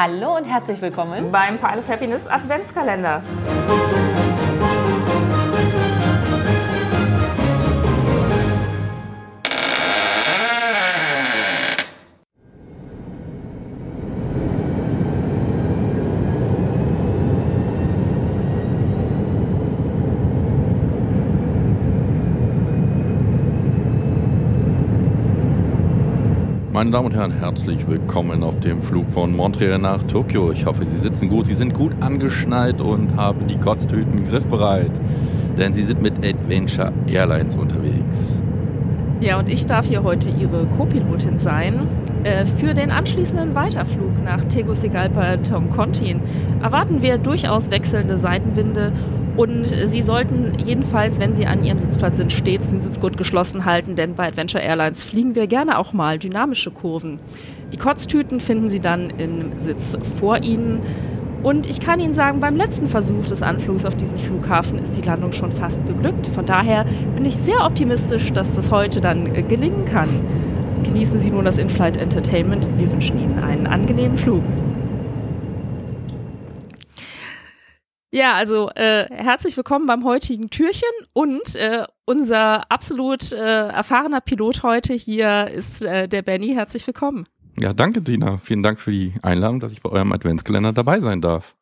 Hallo und herzlich willkommen beim Pile of Happiness Adventskalender. Meine Damen und Herren, herzlich willkommen auf dem Flug von Montreal nach Tokio. Ich hoffe, Sie sitzen gut, Sie sind gut angeschnallt und haben die Kotztüten griffbereit, denn Sie sind mit Adventure Airlines unterwegs. Ja, und ich darf hier heute Ihre Co-Pilotin sein. Äh, für den anschließenden Weiterflug nach Tegucigalpa Toncontin erwarten wir durchaus wechselnde Seitenwinde und Sie sollten jedenfalls, wenn Sie an Ihrem Sitzplatz sind, stets den Sitz gut geschlossen halten, denn bei Adventure Airlines fliegen wir gerne auch mal dynamische Kurven. Die Kotztüten finden Sie dann im Sitz vor Ihnen. Und ich kann Ihnen sagen, beim letzten Versuch des Anflugs auf diesen Flughafen ist die Landung schon fast geglückt. Von daher bin ich sehr optimistisch, dass das heute dann gelingen kann. Genießen Sie nun das In-Flight Entertainment. Wir wünschen Ihnen einen angenehmen Flug. Ja, also äh, herzlich willkommen beim heutigen Türchen und äh, unser absolut äh, erfahrener Pilot heute hier ist äh, der Benny. Herzlich willkommen. Ja, danke Tina. Vielen Dank für die Einladung, dass ich bei eurem Adventskalender dabei sein darf.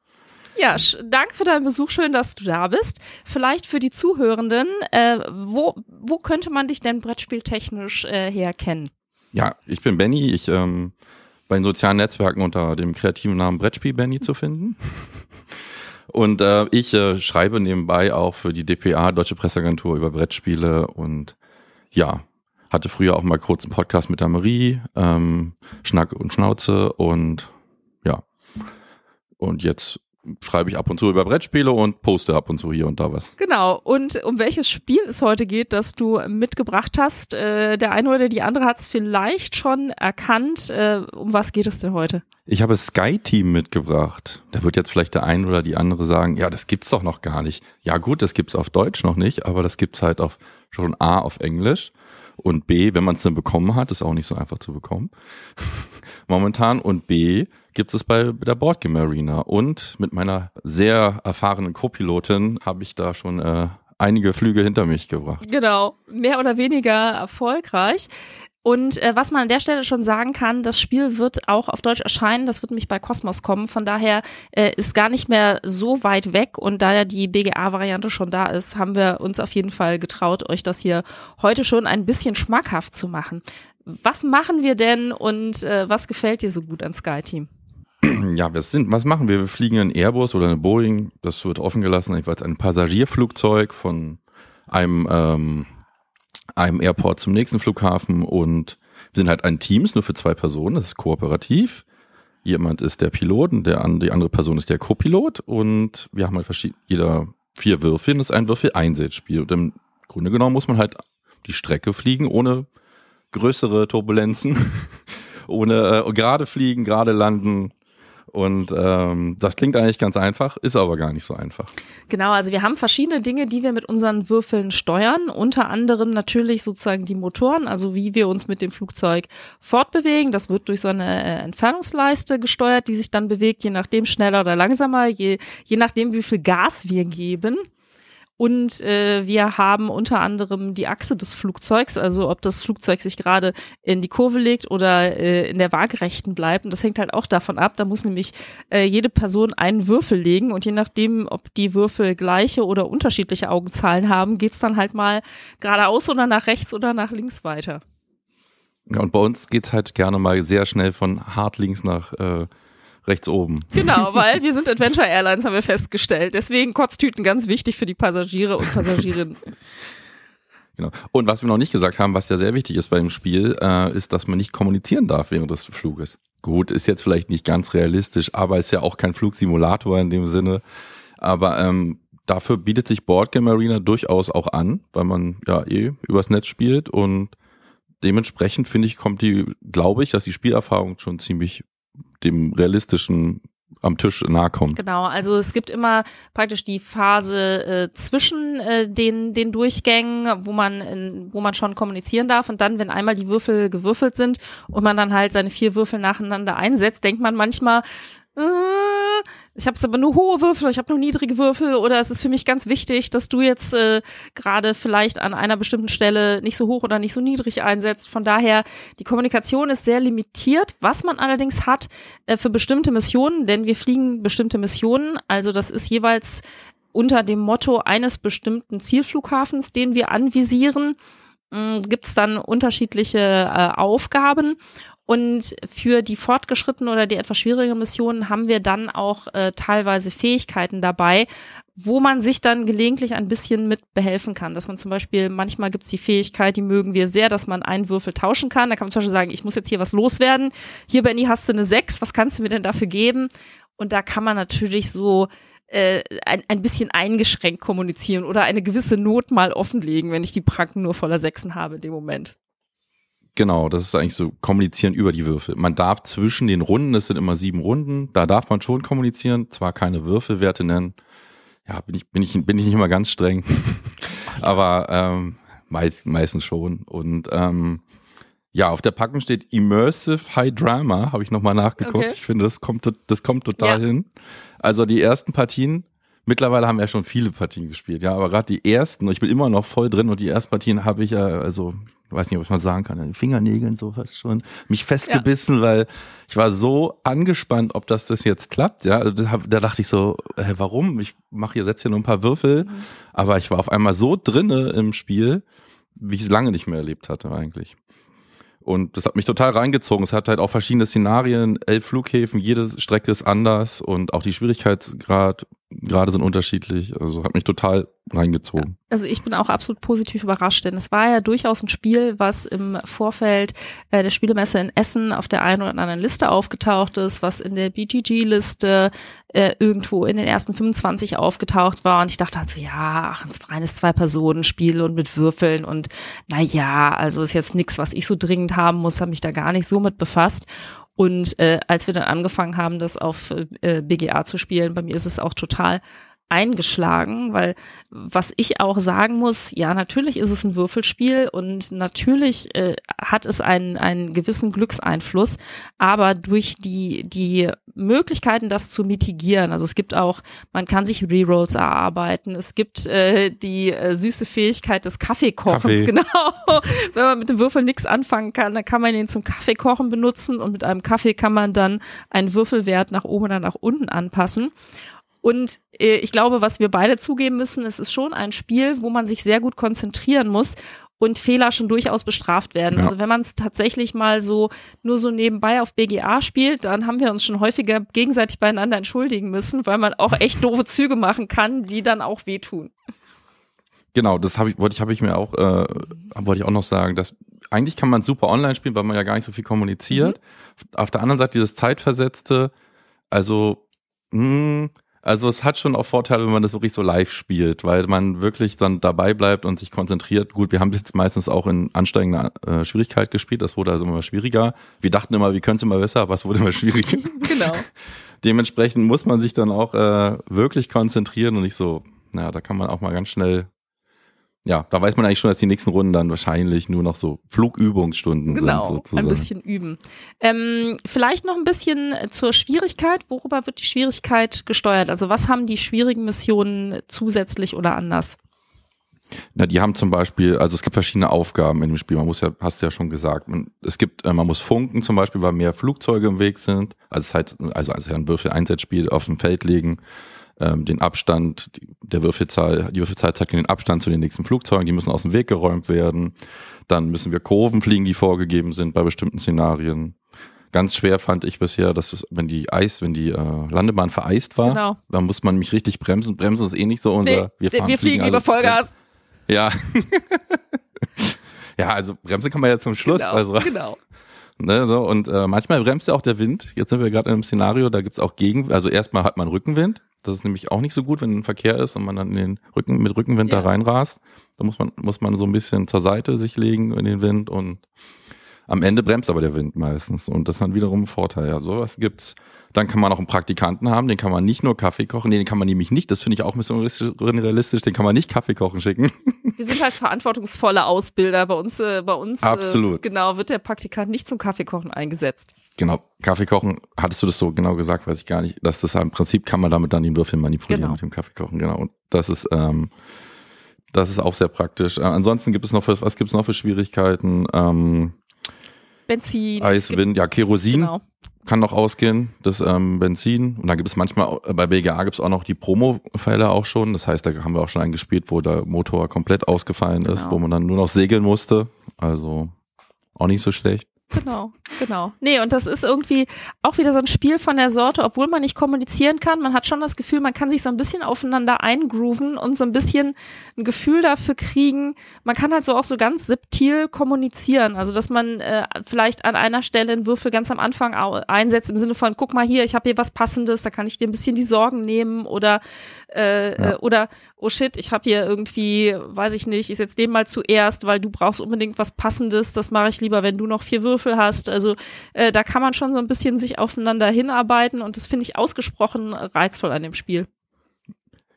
Ja, danke für deinen Besuch. Schön, dass du da bist. Vielleicht für die Zuhörenden, äh, wo, wo könnte man dich denn brettspieltechnisch äh, herkennen? Ja, ich bin Benny. Ich ähm, bei den sozialen Netzwerken unter dem kreativen Namen Brettspiel Benny zu finden. Und äh, ich äh, schreibe nebenbei auch für die DPA, Deutsche Presseagentur, über Brettspiele und ja, hatte früher auch mal kurz einen Podcast mit der Marie, ähm, Schnack und Schnauze und ja. Und jetzt schreibe ich ab und zu über Brettspiele und poste ab und zu hier und da was. Genau. Und um welches Spiel es heute geht, das du mitgebracht hast, äh, der eine oder die andere hat es vielleicht schon erkannt. Äh, um was geht es denn heute? Ich habe Sky Team mitgebracht. Da wird jetzt vielleicht der eine oder die andere sagen, ja, das gibt's doch noch gar nicht. Ja gut, das gibt's auf Deutsch noch nicht, aber das gibt's halt auf schon A auf Englisch und B, wenn man es dann bekommen hat, ist auch nicht so einfach zu bekommen. Momentan und B gibt es bei der Boardgame Arena. Und mit meiner sehr erfahrenen Co-Pilotin habe ich da schon äh, einige Flüge hinter mich gebracht. Genau, mehr oder weniger erfolgreich. Und äh, was man an der Stelle schon sagen kann, das Spiel wird auch auf Deutsch erscheinen. Das wird nämlich bei Cosmos kommen. Von daher äh, ist gar nicht mehr so weit weg. Und da ja die BGA-Variante schon da ist, haben wir uns auf jeden Fall getraut, euch das hier heute schon ein bisschen schmackhaft zu machen. Was machen wir denn und äh, was gefällt dir so gut an SkyTeam? Ja, was, sind, was machen wir? Wir fliegen einen Airbus oder eine Boeing, das wird offen gelassen, ich weiß, ein Passagierflugzeug von einem, ähm, einem Airport zum nächsten Flughafen und wir sind halt ein Team, ist nur für zwei Personen, das ist kooperativ. Jemand ist der Pilot und der, die andere Person ist der Co-Pilot und wir haben halt verschiedene, jeder vier Würfel und das ist ein Würfel-Einsatzspiel. Und im Grunde genommen muss man halt die Strecke fliegen, ohne größere Turbulenzen, ohne äh, gerade fliegen, gerade landen, und ähm, das klingt eigentlich ganz einfach, ist aber gar nicht so einfach. Genau, also wir haben verschiedene Dinge, die wir mit unseren Würfeln steuern. Unter anderem natürlich sozusagen die Motoren, also wie wir uns mit dem Flugzeug fortbewegen. Das wird durch so eine äh, Entfernungsleiste gesteuert, die sich dann bewegt, je nachdem schneller oder langsamer, je, je nachdem, wie viel Gas wir geben. Und äh, wir haben unter anderem die Achse des Flugzeugs, also ob das Flugzeug sich gerade in die Kurve legt oder äh, in der Waagerechten bleibt. Und das hängt halt auch davon ab. Da muss nämlich äh, jede Person einen Würfel legen. Und je nachdem, ob die Würfel gleiche oder unterschiedliche Augenzahlen haben, geht's dann halt mal geradeaus oder nach rechts oder nach links weiter. Ja, und bei uns geht's halt gerne mal sehr schnell von hart links nach äh, rechts oben. Genau, weil wir sind Adventure Airlines, haben wir festgestellt. Deswegen Kotztüten ganz wichtig für die Passagiere und Passagierinnen. Genau. Und was wir noch nicht gesagt haben, was ja sehr wichtig ist beim Spiel, äh, ist, dass man nicht kommunizieren darf während des Fluges. Gut, ist jetzt vielleicht nicht ganz realistisch, aber ist ja auch kein Flugsimulator in dem Sinne. Aber ähm, dafür bietet sich Boardgame Arena durchaus auch an, weil man ja eh übers Netz spielt und dementsprechend finde ich, kommt die, glaube ich, dass die Spielerfahrung schon ziemlich dem realistischen am Tisch nahe kommt. Genau, also es gibt immer praktisch die Phase äh, zwischen äh, den den Durchgängen, wo man in, wo man schon kommunizieren darf und dann, wenn einmal die Würfel gewürfelt sind und man dann halt seine vier Würfel nacheinander einsetzt, denkt man manchmal, äh, ich habe aber nur hohe Würfel, ich habe nur niedrige Würfel oder es ist für mich ganz wichtig, dass du jetzt äh, gerade vielleicht an einer bestimmten Stelle nicht so hoch oder nicht so niedrig einsetzt. Von daher, die Kommunikation ist sehr limitiert. Was man allerdings hat äh, für bestimmte Missionen, denn wir fliegen bestimmte Missionen, also das ist jeweils unter dem Motto eines bestimmten Zielflughafens, den wir anvisieren, äh, gibt es dann unterschiedliche äh, Aufgaben und für die fortgeschrittenen oder die etwas schwierigeren Missionen haben wir dann auch äh, teilweise Fähigkeiten dabei, wo man sich dann gelegentlich ein bisschen mit behelfen kann. Dass man zum Beispiel, manchmal gibt es die Fähigkeit, die mögen wir sehr, dass man einen Würfel tauschen kann. Da kann man zum Beispiel sagen, ich muss jetzt hier was loswerden. Hier, Benny, hast du eine 6, was kannst du mir denn dafür geben? Und da kann man natürlich so äh, ein, ein bisschen eingeschränkt kommunizieren oder eine gewisse Not mal offenlegen, wenn ich die Pranken nur voller Sechsen habe in dem Moment. Genau, das ist eigentlich so kommunizieren über die Würfel. Man darf zwischen den Runden, es sind immer sieben Runden, da darf man schon kommunizieren, zwar keine Würfelwerte nennen. Ja, bin ich, bin ich, bin ich nicht immer ganz streng. Aber ähm, meist, meistens schon. Und ähm, ja, auf der Packung steht Immersive High Drama, habe ich nochmal nachgeguckt. Okay. Ich finde, das kommt, das kommt total ja. hin. Also die ersten Partien Mittlerweile haben wir ja schon viele Partien gespielt, ja, aber gerade die ersten, ich bin immer noch voll drin und die ersten Partien habe ich ja, also, weiß nicht, ob ich mal sagen kann, Fingernägeln so fast schon, mich festgebissen, ja. weil ich war so angespannt, ob das das jetzt klappt, ja, also da, da dachte ich so, äh, warum? Ich mache hier, setze hier nur ein paar Würfel, mhm. aber ich war auf einmal so drinne im Spiel, wie ich es lange nicht mehr erlebt hatte eigentlich. Und das hat mich total reingezogen. Es hat halt auch verschiedene Szenarien, elf Flughäfen, jede Strecke ist anders und auch die Schwierigkeitsgrad gerade sind unterschiedlich. Also hat mich total reingezogen. Also ich bin auch absolut positiv überrascht, denn es war ja durchaus ein Spiel, was im Vorfeld äh, der Spielemesse in Essen auf der einen oder anderen Liste aufgetaucht ist, was in der BGG-Liste äh, irgendwo in den ersten 25 aufgetaucht war. Und ich dachte also, ja, ach, ein reines Zwei-Personen-Spiel und mit Würfeln und na ja, also ist jetzt nichts, was ich so dringend haben muss, habe mich da gar nicht so mit befasst. Und äh, als wir dann angefangen haben, das auf äh, BGA zu spielen, bei mir ist es auch total eingeschlagen, weil was ich auch sagen muss, ja, natürlich ist es ein Würfelspiel und natürlich äh, hat es einen, einen gewissen Glückseinfluss, aber durch die, die Möglichkeiten, das zu mitigieren, also es gibt auch, man kann sich Rerolls erarbeiten, es gibt äh, die äh, süße Fähigkeit des Kaffeekochens, Kaffee. genau. Wenn man mit dem Würfel nichts anfangen kann, dann kann man ihn zum Kaffeekochen benutzen und mit einem Kaffee kann man dann einen Würfelwert nach oben oder nach unten anpassen. Und äh, ich glaube, was wir beide zugeben müssen, es ist schon ein Spiel, wo man sich sehr gut konzentrieren muss und Fehler schon durchaus bestraft werden. Ja. Also wenn man es tatsächlich mal so nur so nebenbei auf BGA spielt, dann haben wir uns schon häufiger gegenseitig beieinander entschuldigen müssen, weil man auch echt doofe Züge machen kann, die dann auch wehtun. Genau, das habe ich, wollte ich, habe ich mir auch, äh, wollte ich auch noch sagen, dass eigentlich kann man super online spielen, weil man ja gar nicht so viel kommuniziert. Mhm. Auf der anderen Seite dieses zeitversetzte, also mh, hm, also es hat schon auch Vorteile, wenn man das wirklich so live spielt, weil man wirklich dann dabei bleibt und sich konzentriert. Gut, wir haben jetzt meistens auch in ansteigender äh, Schwierigkeit gespielt, das wurde also immer schwieriger. Wir dachten immer, wie könnte es immer besser, aber es wurde immer schwieriger. genau. Dementsprechend muss man sich dann auch äh, wirklich konzentrieren und nicht so, naja, da kann man auch mal ganz schnell ja, da weiß man eigentlich schon, dass die nächsten Runden dann wahrscheinlich nur noch so Flugübungsstunden genau, sind. Genau, ein bisschen üben. Ähm, vielleicht noch ein bisschen zur Schwierigkeit. Worüber wird die Schwierigkeit gesteuert? Also was haben die schwierigen Missionen zusätzlich oder anders? Na, die haben zum Beispiel, also es gibt verschiedene Aufgaben in dem Spiel. Man muss ja, hast du ja schon gesagt, man, es gibt, äh, man muss funken zum Beispiel, weil mehr Flugzeuge im Weg sind. Also es ist halt, also als ein Würfel-Einsatzspiel auf dem Feld legen ähm, den Abstand, der Würfelzahl, die Würfelzahl zeigt den Abstand zu den nächsten Flugzeugen, die müssen aus dem Weg geräumt werden. Dann müssen wir Kurven fliegen, die vorgegeben sind bei bestimmten Szenarien. Ganz schwer fand ich bisher, dass es, wenn die Eis, wenn die äh, Landebahn vereist war, genau. dann muss man mich richtig bremsen. Bremsen ist eh nicht so unser. Nee, wir, fahren, wir fliegen, fliegen über Vollgas. Ja. ja, also Bremse kann man ja zum Schluss. Genau, also. genau. Ne, so, und äh, manchmal bremst ja auch der Wind. Jetzt sind wir gerade in einem Szenario, da gibt's auch Gegen, also erstmal hat man Rückenwind. Das ist nämlich auch nicht so gut, wenn ein Verkehr ist und man dann in den Rücken mit Rückenwind ja. da reinrast. Da muss man, muss man so ein bisschen zur Seite sich legen in den Wind und Am Ende bremst aber der Wind meistens und das ist dann wiederum ein Vorteil. Ja, sowas gibt's. Dann kann man auch einen Praktikanten haben, den kann man nicht nur Kaffee kochen, den kann man nämlich nicht, das finde ich auch ein bisschen unrealistisch, den kann man nicht Kaffee kochen schicken. Wir sind halt verantwortungsvolle Ausbilder. Bei uns, äh, bei uns Absolut. Äh, genau, wird der Praktikant nicht zum Kaffeekochen eingesetzt. Genau, Kaffee kochen, hattest du das so genau gesagt, weiß ich gar nicht. Dass das im Prinzip kann man damit dann den Würfel manipulieren Genau. mit dem Kaffee kochen, genau. Und das ist, ähm, das ist auch sehr praktisch. Äh, ansonsten gibt es noch, für, was gibt es noch für Schwierigkeiten? Ähm, Benzin. Eis, Wind, ja, Kerosin Genau. kann noch ausgehen, das ähm, Benzin. Und dann gibt es manchmal, bei BGA gibt es auch noch die Promo-Fälle auch schon. Das heißt, da haben wir auch schon einen gespielt, wo der Motor komplett ausgefallen ist, Genau. wo man dann nur noch segeln musste. Also auch nicht so schlecht. Genau, genau. Nee, und das ist irgendwie auch wieder so ein Spiel von der Sorte, obwohl man nicht kommunizieren kann. Man hat schon das Gefühl, man kann sich so ein bisschen aufeinander eingrooven und so ein bisschen ein Gefühl dafür kriegen. Man kann halt so auch so ganz subtil kommunizieren. Also, dass man äh, vielleicht an einer Stelle einen Würfel ganz am Anfang einsetzt im Sinne von, guck mal hier, ich habe hier was Passendes, da kann ich dir ein bisschen die Sorgen nehmen oder äh, Ja. äh, oder oh shit, ich habe hier irgendwie, weiß ich nicht, ich setze den mal zuerst, weil du brauchst unbedingt was Passendes. Das mache ich lieber, wenn du noch vier Würfel hast. Also äh, da kann man schon so ein bisschen sich aufeinander hinarbeiten und das finde ich ausgesprochen reizvoll an dem Spiel.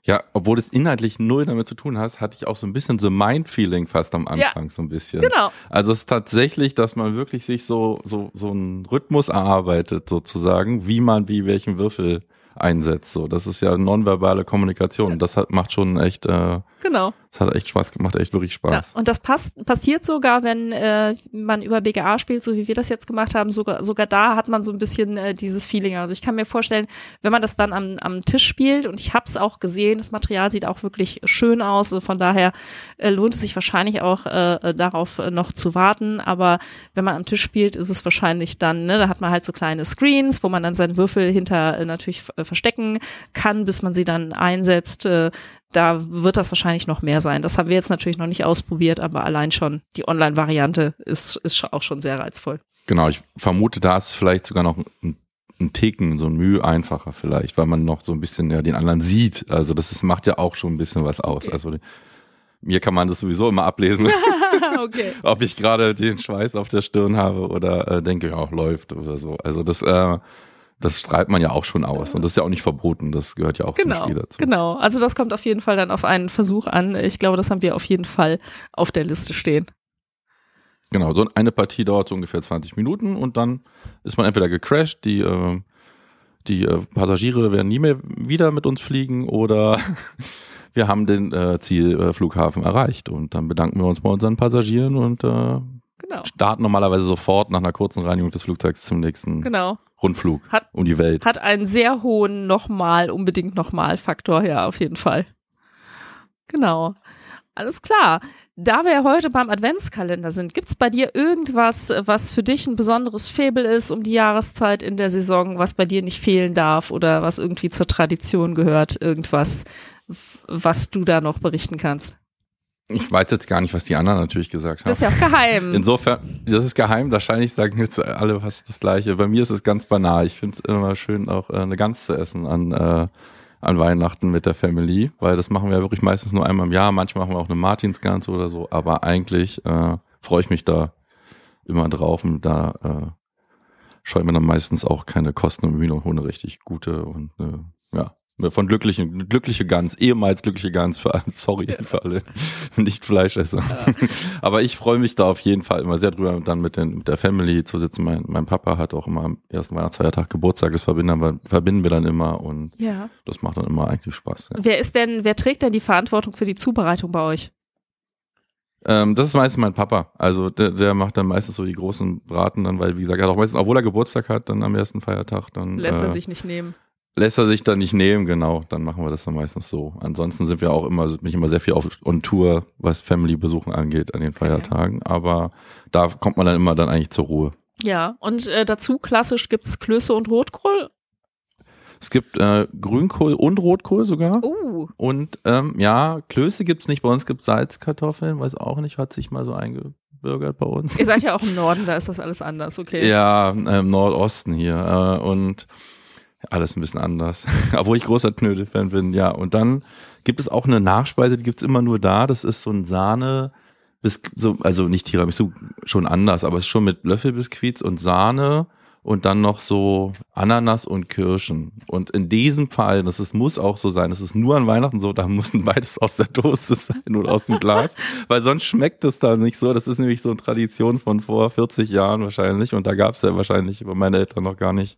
Ja, obwohl es inhaltlich null damit zu tun hat, hatte ich auch so ein bisschen so Mind-Feeling fast am Anfang so ein bisschen. Genau. Also es ist tatsächlich, dass man wirklich sich so, so, so einen Rhythmus erarbeitet, sozusagen, wie man wie welchen Würfel einsetzt. So, das ist ja nonverbale Kommunikation. Das hat, macht schon echt, äh, Genau. Das hat echt Spaß gemacht, echt wirklich Ja, Spaß. und das passt, passiert sogar, wenn äh, man über BGA spielt, so wie wir das jetzt gemacht haben, sogar, sogar da hat man so ein bisschen äh, dieses Feeling. Also ich kann mir vorstellen, wenn man das dann am, am Tisch spielt, und ich habe es auch gesehen, das Material sieht auch wirklich schön aus, also von daher äh, lohnt es sich wahrscheinlich auch äh, äh, darauf äh, noch zu warten, aber wenn man am Tisch spielt, ist es wahrscheinlich dann, ne, da hat man halt so kleine Screens, wo man dann seinen Würfel hinter äh, natürlich äh, verstecken kann, bis man sie dann einsetzt. Äh, da wird das wahrscheinlich noch mehr sein. Das haben wir jetzt natürlich noch nicht ausprobiert, aber allein schon die Online-Variante ist, ist auch schon sehr reizvoll. Genau, ich vermute, da ist es vielleicht sogar noch ein, ein Ticken, so ein Mühe einfacher vielleicht, weil man noch so ein bisschen ja den anderen sieht. Also das ist, macht ja auch schon ein bisschen was aus. Also mir kann man das sowieso immer ablesen. okay. ob ich gerade den Schweiß auf der Stirn habe oder äh, denke, ja, läuft oder so. Also das, äh, das strahlt man ja auch schon aus und das ist ja auch nicht verboten. Das gehört ja auch zum Genau, Spiel dazu. genau. Also das kommt auf jeden Fall dann auf einen Versuch an. Ich glaube, das haben wir auf jeden Fall auf der Liste stehen. Genau, so eine Partie dauert so ungefähr 20 Minuten und dann ist man entweder gecrashed, die, äh, die äh, Passagiere werden nie mehr wieder mit uns fliegen oder wir haben den äh, Zielflughafen erreicht und dann bedanken wir uns bei unseren Passagieren und Genau, starten normalerweise sofort nach einer kurzen Reinigung des Flugzeugs zum nächsten genau. Rundflug Hat- um die Welt. Hat einen sehr hohen nochmal, unbedingt nochmal Faktor, ja, auf jeden Fall. Genau. Alles klar. Da wir ja heute beim Adventskalender sind, gibt's bei dir irgendwas, was für dich ein besonderes Faible ist um die Jahreszeit in der Saison, was bei dir nicht fehlen darf oder was irgendwie zur Tradition gehört? Irgendwas, was du da noch berichten kannst? Ich weiß jetzt gar nicht, was die anderen natürlich gesagt haben. Das ist ja auch geheim. Insofern, das ist geheim, wahrscheinlich sagen jetzt alle fast das Gleiche. Bei mir ist es ganz banal. Ich finde es immer schön, auch äh, eine Gans zu essen an, äh, an Weihnachten mit der Family, weil das machen wir ja wirklich meistens nur einmal im Jahr. Manchmal machen wir auch eine Martinsgans oder so, aber eigentlich äh, freue ich mich da immer drauf und da äh, scheuen mir dann meistens auch keine Kosten und Mühen und eine richtig gute und ja. Von glücklichen, glückliche Gans, ehemals glückliche Gans, für alle, sorry für alle Nicht-Fleischesser. Aber ich freue mich da auf jeden Fall immer sehr drüber, dann mit, den, mit der Family zu sitzen. Mein, mein Papa hat auch immer am ersten Weihnachtsfeiertag Geburtstag, das verbinden wir, verbinden wir dann immer und ja. das macht dann immer eigentlich Spaß. Ja. Wer ist denn, wer trägt denn die Verantwortung für die Zubereitung bei euch? Ähm, das ist meistens mein Papa. Also der, der macht dann meistens so die großen Braten dann, weil wie gesagt, er hat auch meistens, obwohl er Geburtstag hat, dann am ersten Feiertag, dann Lässt äh, er sich nicht nehmen. Lässt er sich dann nicht nehmen, genau. Dann machen wir das dann meistens so. Ansonsten sind wir auch immer, bin ich immer sehr viel auf on Tour, was Family-Besuchen angeht an den Feiertagen. Aber da kommt man dann immer dann eigentlich zur Ruhe. Ja, und äh, dazu klassisch gibt's Klöße und Rotkohl. Es gibt äh, Grünkohl und Rotkohl sogar. Oh, Und ähm, ja, Klöße gibt's nicht. Bei uns gibt's Salzkartoffeln, weiß auch nicht, hat sich mal so eingebürgert bei uns. ihr seid ja auch im Norden, da ist das alles anders, okay. Ja, ähm, Nordosten hier. Äh, und alles ein bisschen anders. Obwohl ich großer Knödel-Fan bin, ja. Und dann gibt es auch eine Nachspeise, die gibt's immer nur da. Das ist so ein Sahne, so, also nicht Tiramisu, schon anders, aber es ist schon mit Löffelbiskuits und Sahne und dann noch so Ananas und Kirschen. Und in diesem Fall, das ist, muss auch so sein, das ist nur an Weihnachten so, da müssen beides aus der Dose sein oder aus dem Glas, weil sonst schmeckt es da nicht so. Das ist nämlich so eine Tradition von vor 40 Jahren wahrscheinlich und da gab es ja wahrscheinlich bei meinen Eltern noch gar nicht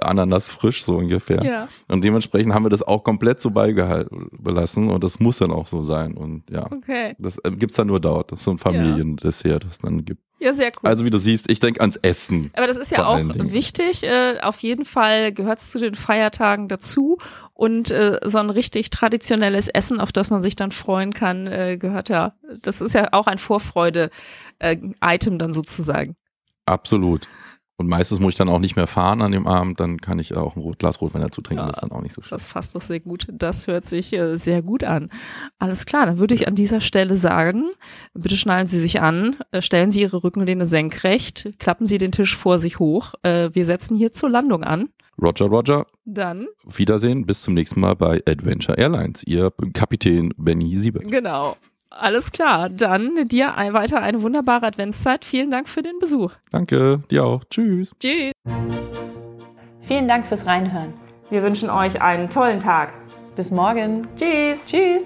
Ananas frisch so ungefähr. Ja. Und dementsprechend haben wir das auch komplett so beibehalten belassen und das muss dann auch so sein. Und ja, Okay. das äh, gibt's dann nur dort. Das ist so ein Familiendessert, das es dann gibt. Ja, sehr cool. Also wie du siehst, ich denke ans Essen. Aber das ist ja auch wichtig. Äh, auf jeden Fall gehört es zu den Feiertagen dazu. Und äh, so ein richtig traditionelles Essen, auf das man sich dann freuen kann, äh, gehört ja, das ist ja auch ein Vorfreude-Item dann sozusagen. Absolut. Und meistens muss ich dann auch nicht mehr fahren an dem Abend, dann kann ich auch ein Glas Rotwein dazu trinken, Ja, das ist dann auch nicht so schlimm. Das fasst doch sehr gut. Das hört sich äh, sehr gut an. Alles klar, dann würde ich an dieser Stelle sagen, bitte schnallen Sie sich an, äh, stellen Sie Ihre Rückenlehne senkrecht, klappen Sie den Tisch vor sich hoch. Äh, wir setzen hier zur Landung an. Roger, Roger, Dann, auf Wiedersehen, bis zum nächsten Mal bei Adventure Airlines. Ihr Kapitän Benny Siebeck. genau. Alles klar, dann dir ein, weiter eine wunderbare Adventszeit. Vielen Dank für den Besuch. Danke, dir auch. Tschüss. Tschüss. Vielen Dank fürs Reinhören. Wir wünschen euch einen tollen Tag. Bis morgen. Tschüss. Tschüss.